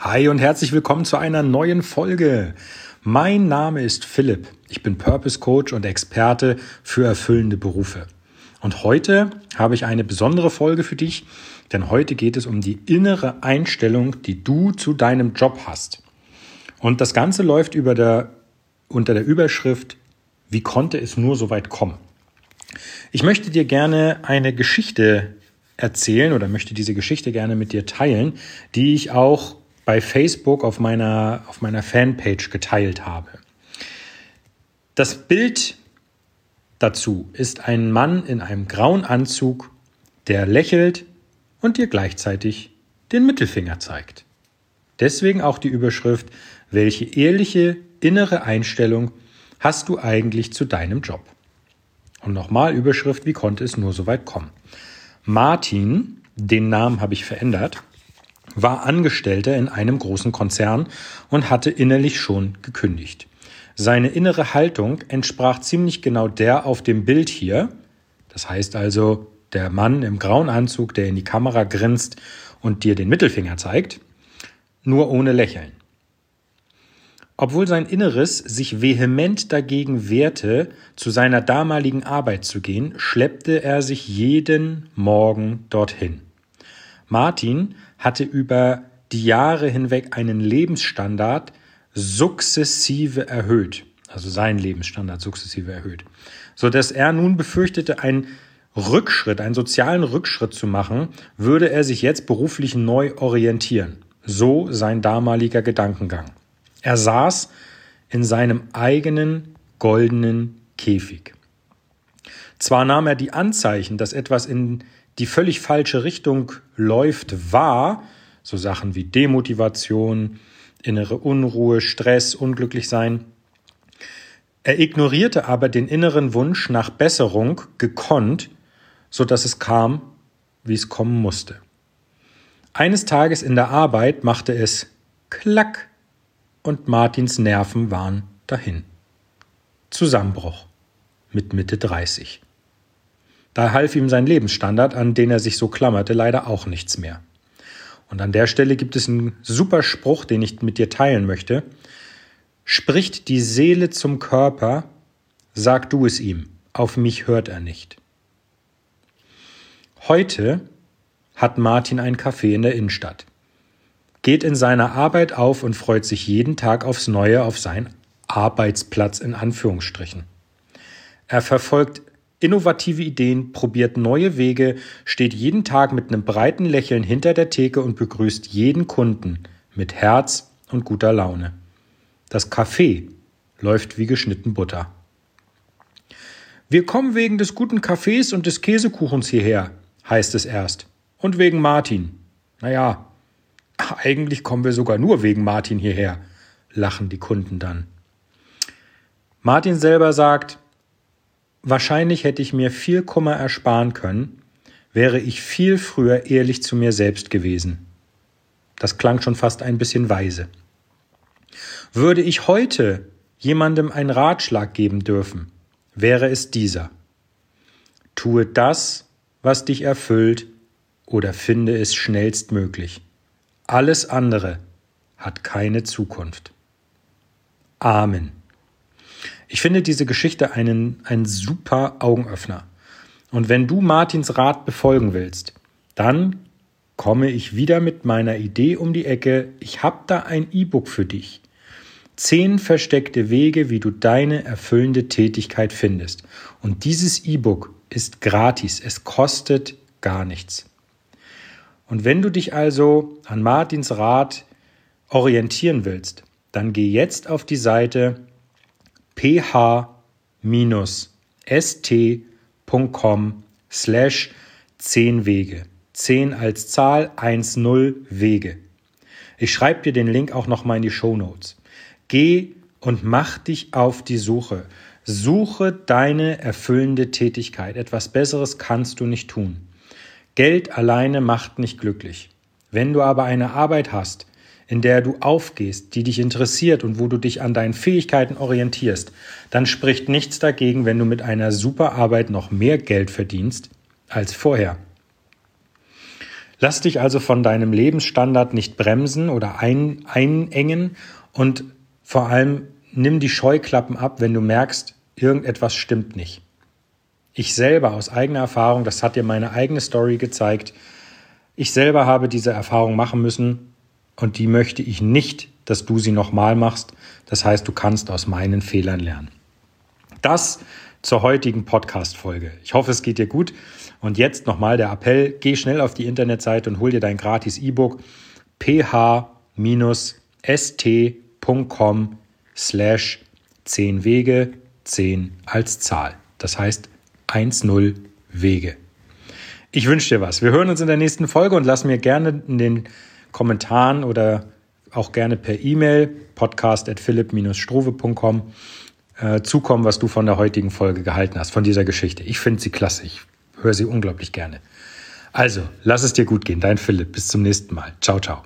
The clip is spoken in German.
Hi und herzlich willkommen zu einer neuen Folge. Mein Name ist Philipp. Ich bin Purpose Coach und Experte für erfüllende Berufe. Und heute habe ich eine besondere Folge für dich, denn heute geht es um die innere Einstellung, die du zu deinem Job hast. Und das Ganze läuft über der, unter der Überschrift, wie konnte es nur so weit kommen? Ich möchte dir gerne eine Geschichte erzählen oder möchte diese Geschichte gerne mit dir teilen, die ich auch bei Facebook auf meiner, auf meiner Fanpage geteilt habe. Das Bild dazu ist ein Mann in einem grauen Anzug, der lächelt und dir gleichzeitig den Mittelfinger zeigt. Deswegen auch die Überschrift, welche ehrliche innere Einstellung hast du eigentlich zu deinem Job? Und nochmal Überschrift, wie konnte es nur so weit kommen? Martin, den Namen habe ich verändert, war Angestellter in einem großen Konzern und hatte innerlich schon gekündigt. Seine innere Haltung entsprach ziemlich genau der auf dem Bild hier. Das heißt also, der Mann im grauen Anzug, der in die Kamera grinst und dir den Mittelfinger zeigt, nur ohne Lächeln. Obwohl sein Inneres sich vehement dagegen wehrte, zu seiner damaligen Arbeit zu gehen, schleppte er sich jeden Morgen dorthin. Martin hatte über die Jahre hinweg einen Lebensstandard sukzessive erhöht, also seinen Lebensstandard sukzessive erhöht, so dass er nun befürchtete, einen Rückschritt, einen sozialen Rückschritt zu machen, würde er sich jetzt beruflich neu orientieren. So sein damaliger Gedankengang. Er saß in seinem eigenen goldenen Käfig. Zwar nahm er die Anzeichen, dass etwas in die völlig falsche Richtung läuft, wahr, so Sachen wie Demotivation, innere Unruhe, Stress, unglücklich sein. Er ignorierte aber den inneren Wunsch nach Besserung gekonnt, so dass es kam, wie es kommen musste. Eines Tages in der Arbeit machte es Klack und Martins Nerven waren dahin. Zusammenbruch mit Mitte 30. Da half ihm sein Lebensstandard, an den er sich so klammerte, leider auch nichts mehr. Und an der Stelle gibt es einen super Spruch, den ich mit dir teilen möchte. Spricht die Seele zum Körper, sag du es ihm, auf mich hört er nicht. Heute hat Martin ein Café in der Innenstadt, geht in seiner Arbeit auf und freut sich jeden Tag aufs Neue auf seinen Arbeitsplatz in Anführungsstrichen. Er verfolgt innovative Ideen, probiert neue Wege, steht jeden Tag mit einem breiten Lächeln hinter der Theke und begrüßt jeden Kunden mit Herz und guter Laune. Das Café läuft wie geschnitten Butter. Wir kommen wegen des guten Kaffees und des Käsekuchens hierher, heißt es erst. Und wegen Martin. Naja, eigentlich kommen wir sogar nur wegen Martin hierher, lachen die Kunden dann. Martin selber sagt, Wahrscheinlich hätte ich mir viel Kummer ersparen können, wäre ich viel früher ehrlich zu mir selbst gewesen. Das klang schon fast ein bisschen weise. Würde ich heute jemandem einen Ratschlag geben dürfen, wäre es dieser. Tue das, was dich erfüllt, oder finde es schnellstmöglich. Alles andere hat keine Zukunft. Amen. Ich finde diese Geschichte einen, einen super Augenöffner. Und wenn du Martins Rat befolgen willst, dann komme ich wieder mit meiner Idee um die Ecke. Ich habe da ein E-Book für dich. Zehn versteckte Wege, wie du deine erfüllende Tätigkeit findest. Und dieses E-Book ist gratis. Es kostet gar nichts. Und wenn du dich also an Martins Rat orientieren willst, dann geh jetzt auf die Seite ph-st.com slash 10 Wege. 10 als Zahl, 1-0 Wege. Ich schreibe dir den Link auch nochmal in die Show Notes. Geh und mach dich auf die Suche. Suche deine erfüllende Tätigkeit. Etwas Besseres kannst du nicht tun. Geld alleine macht nicht glücklich. Wenn du aber eine Arbeit hast, in der du aufgehst, die dich interessiert und wo du dich an deinen Fähigkeiten orientierst, dann spricht nichts dagegen, wenn du mit einer super Arbeit noch mehr Geld verdienst als vorher. Lass dich also von deinem Lebensstandard nicht bremsen oder ein, einengen und vor allem nimm die Scheuklappen ab, wenn du merkst, irgendetwas stimmt nicht. Ich selber aus eigener Erfahrung, das hat dir meine eigene Story gezeigt, ich selber habe diese Erfahrung machen müssen und die möchte ich nicht, dass du sie nochmal machst. Das heißt, du kannst aus meinen Fehlern lernen. Das zur heutigen Podcast-Folge. Ich hoffe, es geht dir gut. Und jetzt nochmal der Appell, geh schnell auf die Internetseite und hol dir dein gratis E-Book ph-st.com slash 10 Wege, 10 als Zahl. Das heißt 1-0 Wege. Ich wünsche dir was. Wir hören uns in der nächsten Folge und lass mir gerne in den Kommentaren oder auch gerne per E-Mail podcast.philipp-struve.com äh, zukommen, was du von der heutigen Folge gehalten hast, von dieser Geschichte. Ich finde sie klasse. Ich höre sie unglaublich gerne. Also, lass es dir gut gehen. Dein Philipp. Bis zum nächsten Mal. Ciao, ciao.